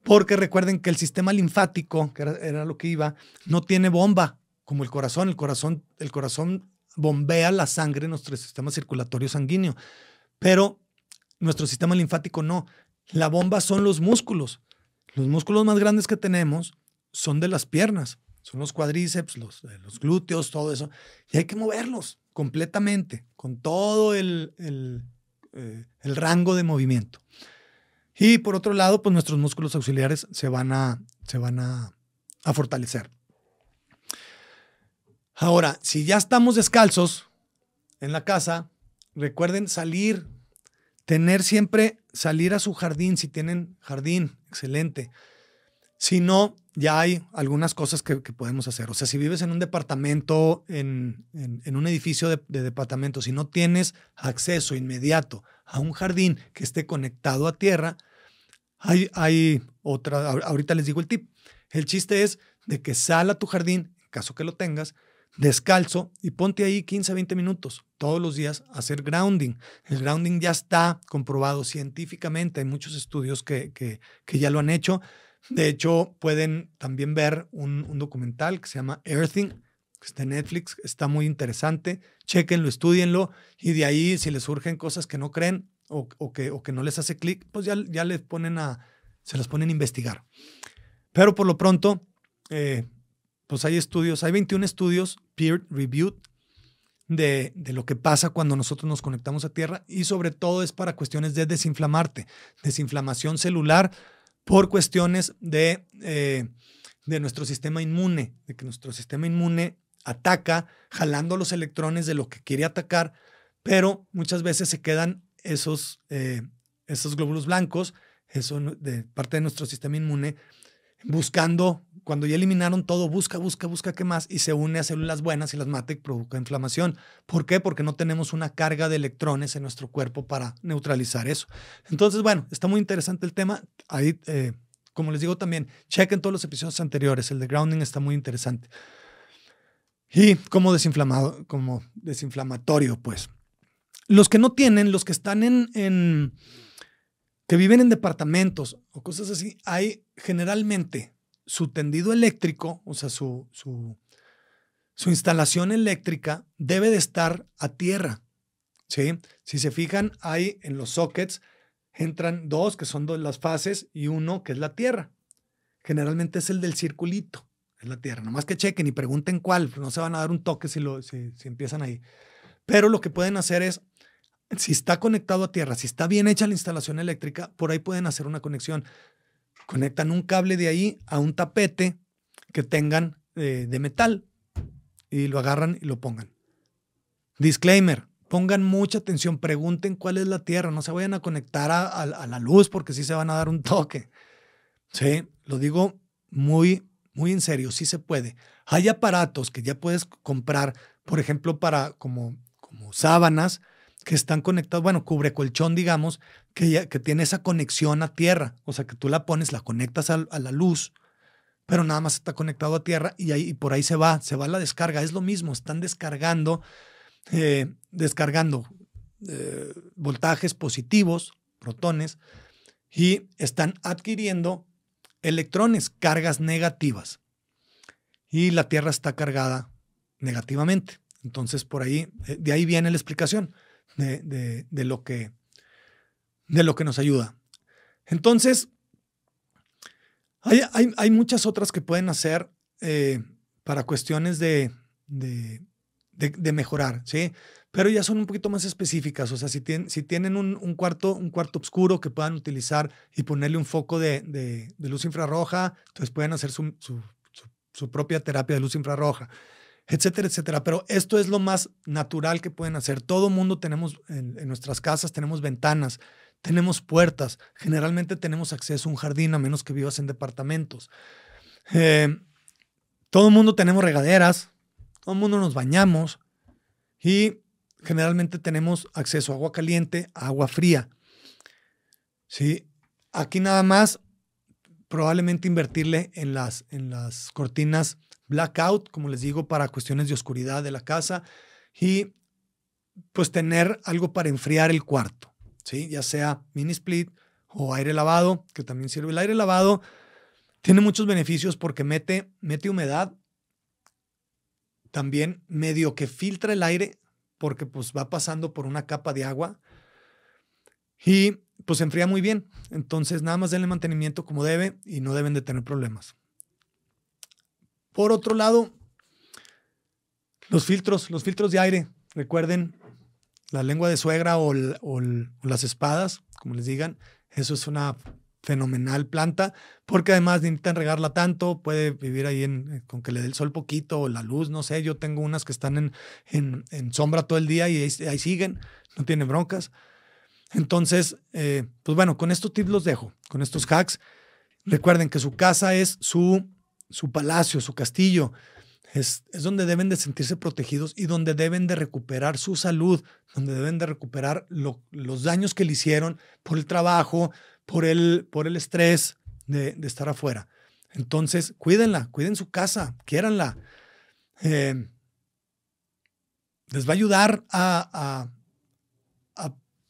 porque recuerden que el sistema linfático, que era, lo que iba, no tiene bomba como el corazón. El corazón, el corazón bombea la sangre en nuestro sistema circulatorio sanguíneo, pero nuestro sistema linfático no. La bomba son los músculos. Los músculos más grandes que tenemos son de las piernas, son los cuádriceps, los, eh, los glúteos, todo eso. Y hay que moverlos. completamente, con todo el, el, eh, el rango de movimiento. Y por otro lado, pues nuestros músculos auxiliares se van a, se van a, a fortalecer. Ahora, si ya estamos descalzos en la casa, recuerden salir, tener siempre, salir a su jardín, si tienen jardín, excelente. Si no, ya hay algunas cosas que, podemos hacer. O sea, si vives en un departamento, en, un edificio de, de departamentos, si no tienes acceso inmediato a un jardín que esté conectado a tierra, hay, hay otra, ahorita les digo el tip. El chiste es de que sal a tu jardín, en caso que lo tengas, descalzo y ponte ahí 15, 20 minutos todos los días a hacer grounding. El grounding ya está comprobado científicamente, hay muchos estudios que, que, ya lo han hecho. De hecho, pueden también ver un, documental que se llama Earthing, que está en Netflix, está muy interesante. Chequenlo, estudienlo y de ahí, si les surgen cosas que no creen o, que, o que no les hace clic, pues ya, ya les ponen a, se las ponen a investigar. Pero por lo pronto, eh, pues hay estudios, hay 21 estudios peer-reviewed de, de, lo que pasa cuando nosotros nos conectamos a tierra y sobre todo es para cuestiones de desinflamarte, desinflamación celular por cuestiones de, eh, de nuestro sistema inmune, de que nuestro sistema inmune ataca jalando los electrones de lo que quiere atacar, pero muchas veces se quedan esos, eh, esos glóbulos blancos, eso de parte de nuestro sistema inmune, buscando, cuando ya eliminaron todo, busca, busca, busca qué más y se une a células buenas y las mata y provoca inflamación. ¿Por qué? Porque no tenemos una carga de electrones en nuestro cuerpo para neutralizar eso. Entonces, bueno, está muy interesante el tema. Ahí, eh, como les digo también, chequen todos los episodios anteriores. El de grounding está muy interesante. Y como desinflamado, como desinflamatorio, pues. Los que no tienen, los que están en, que viven en departamentos o cosas así, hay generalmente su tendido eléctrico, o sea, su, su, su instalación eléctrica debe de estar a tierra. ¿sí? Si se fijan, hay en los sockets, entran dos que son dos las fases y uno que es la tierra. Generalmente es el del circulito, es la tierra. Nomás que chequen y pregunten cuál, no se van a dar un toque si, lo, si, si empiezan ahí. Pero lo que pueden hacer es si está conectado a tierra, si está bien hecha la instalación eléctrica, por ahí pueden hacer una conexión. Conectan un cable de ahí a un tapete que tengan eh, de metal y lo agarran y lo pongan. Disclaimer, pongan mucha atención, pregunten cuál es la tierra, no se vayan a conectar a, la luz porque sí se van a dar un [laughs] toque. Sí, lo digo muy, muy en serio, sí se puede. Hay aparatos que ya puedes comprar, por ejemplo, para como, como sábanas, que están conectados, bueno, cubre colchón, digamos, que, que tiene esa conexión a tierra. O sea, que tú la pones, la conectas a, la luz, pero nada más está conectado a tierra y, ahí, por ahí se va, se va la descarga. Es lo mismo, están descargando, eh, descargando eh, voltajes positivos, protones, y están adquiriendo electrones, cargas negativas. Y la Tierra está cargada negativamente. Entonces, por ahí, eh, de ahí viene la explicación de, de, lo, que, de lo que nos ayuda. Entonces, hay, hay, hay muchas otras que pueden hacer eh, para cuestiones de, de, de, mejorar, ¿sí? Pero ya son un poquito más específicas. O sea, si, tienen, si tienen un, cuarto, un cuarto oscuro que puedan utilizar y ponerle un foco de, luz infrarroja, entonces pueden hacer su, propia terapia de luz infrarroja etcétera, etcétera. Pero esto es lo más natural que pueden hacer. Todo mundo tenemos en, nuestras casas, tenemos ventanas, tenemos puertas. Generalmente tenemos acceso a un jardín, a menos que vivas en departamentos. Eh, todo mundo tenemos regaderas, todo mundo nos bañamos y generalmente tenemos acceso a agua caliente, a agua fría. ¿Sí? Aquí nada más probablemente invertirle en las, en las cortinas blackout, como les digo, para cuestiones de oscuridad de la casa y pues tener algo para enfriar el cuarto, ¿sí? ya sea mini split o aire lavado, que también sirve. El aire lavado tiene muchos beneficios porque mete, mete humedad, también medio que filtra el aire porque pues va pasando por una capa de agua y pues enfría muy bien. Entonces nada más denle mantenimiento como debe y no deben de tener problemas. Por otro lado, los filtros, los filtros de aire. recuerden, la lengua de suegra o, o las espadas, como les digan, eso es una fenomenal planta, porque además necesitan regarla tanto, puede vivir ahí eh, con que le dé el sol poquito o la luz, no sé, yo tengo unas que están en, en, en sombra todo el día y ahí, siguen, no tienen broncas. Entonces, eh, pues bueno, con estos tips los dejo, con estos hacks. Recuerden que su casa es su, su palacio, su castillo. Es, es, donde deben de sentirse protegidos y donde deben de recuperar su salud, donde deben de recuperar los daños que le hicieron por el trabajo, por el, por el estrés de, estar afuera. Entonces, cuídenla, cuiden su casa, quiéranla. Eh, les va a ayudar a,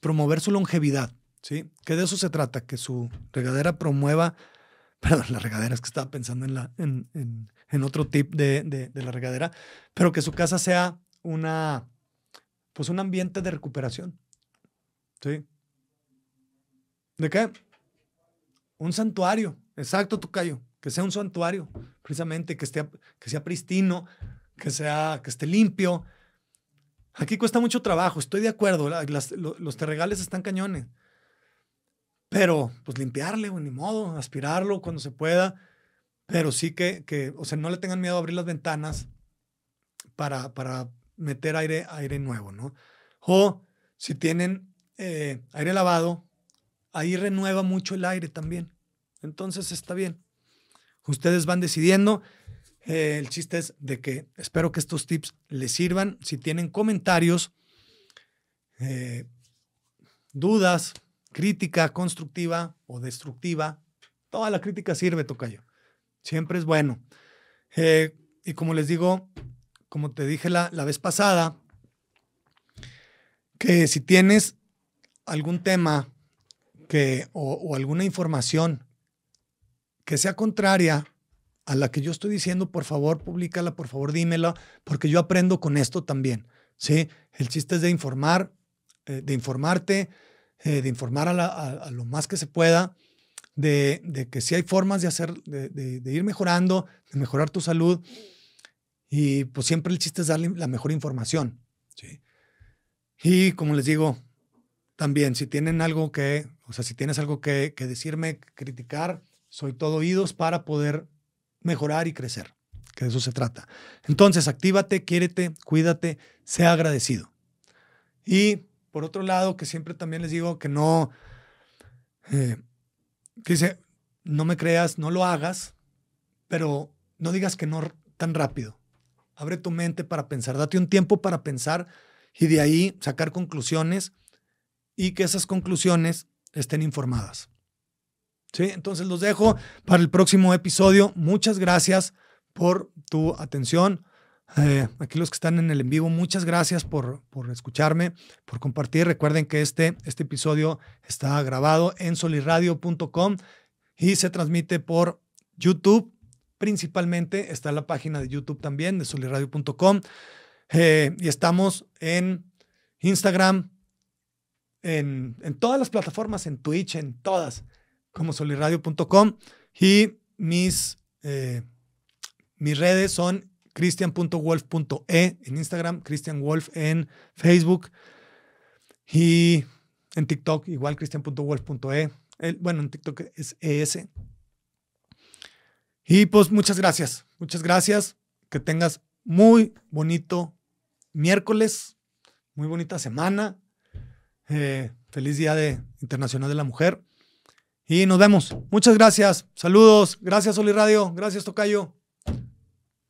promover su longevidad, ¿sí? Que de eso se trata, que su regadera promueva, [laughs] perdón, la regadera es que estaba pensando en, la, en, otro tip de, de, de, la regadera, pero que su casa sea una, pues un ambiente de recuperación, ¿sí? ¿De qué? Un santuario, exacto, Tocayo, que sea un santuario, precisamente, que, esté, que sea pristino, que, sea, que esté limpio. Aquí cuesta mucho trabajo, estoy de acuerdo, los terregales están cañones. Pero, pues limpiarle, ni modo, aspirarlo cuando se pueda. Pero sí que, que, o sea, no le tengan miedo a abrir las ventanas para, para meter aire, aire nuevo, ¿no? O si tienen eh, aire lavado, ahí renueva mucho el aire también. Entonces está bien. Ustedes van decidiendo. Eh, el chiste es de que espero que estos tips les sirvan. Si tienen comentarios, eh, dudas, crítica constructiva o destructiva, toda la crítica sirve, Tocayo. Siempre es bueno. Eh, y como les digo, como te dije la, la vez pasada, que si tienes algún tema que, o, alguna información que sea contraria a la que yo estoy diciendo, por favor, públicala, por favor, dímela, porque yo aprendo con esto también. ¿sí? El chiste es de informar, eh, de informarte, eh, de informar a, lo más que se pueda, de, que si hay formas de hacer, de, ir mejorando, de mejorar tu salud. Y pues siempre el chiste es darle la mejor información. ¿sí? Y como les digo, también, si tienen algo que, o sea, si tienes algo que, decirme, criticar, soy todo oídos para poder mejorar y crecer, que de eso se trata. Entonces, actívate, quiérete, cuídate, sea agradecido. Y por otro lado, que siempre también les digo que no, eh, que dice, no me creas, no lo hagas, pero no digas que no tan rápido. Abre tu mente para pensar, date un tiempo para pensar y de ahí sacar conclusiones y que esas conclusiones estén informadas. ¿Sí? Entonces los dejo para el próximo episodio. Muchas gracias por tu atención. Eh, aquí los que están en el en vivo, muchas gracias por, por escucharme, por compartir. Recuerden que este, este episodio está grabado en soliradio.com y se transmite por YouTube. Principalmente está la página de YouTube también de soliradio.com. Eh, y estamos en Instagram, en, todas las plataformas, en Twitch, en todas, como soliradio.com. Y mis, eh, mis redes son cristian.wolf.e en Instagram, Christian Wolf en Facebook y en TikTok, igual cristian.wolf.e. Bueno, en TikTok es ES. Y pues muchas gracias, muchas gracias. Que tengas muy bonito miércoles, muy bonita semana. Eh, feliz Día de Internacional de la Mujer. Y nos vemos. Muchas gracias. Saludos. Gracias, Soli Radio. Gracias, Tocayo.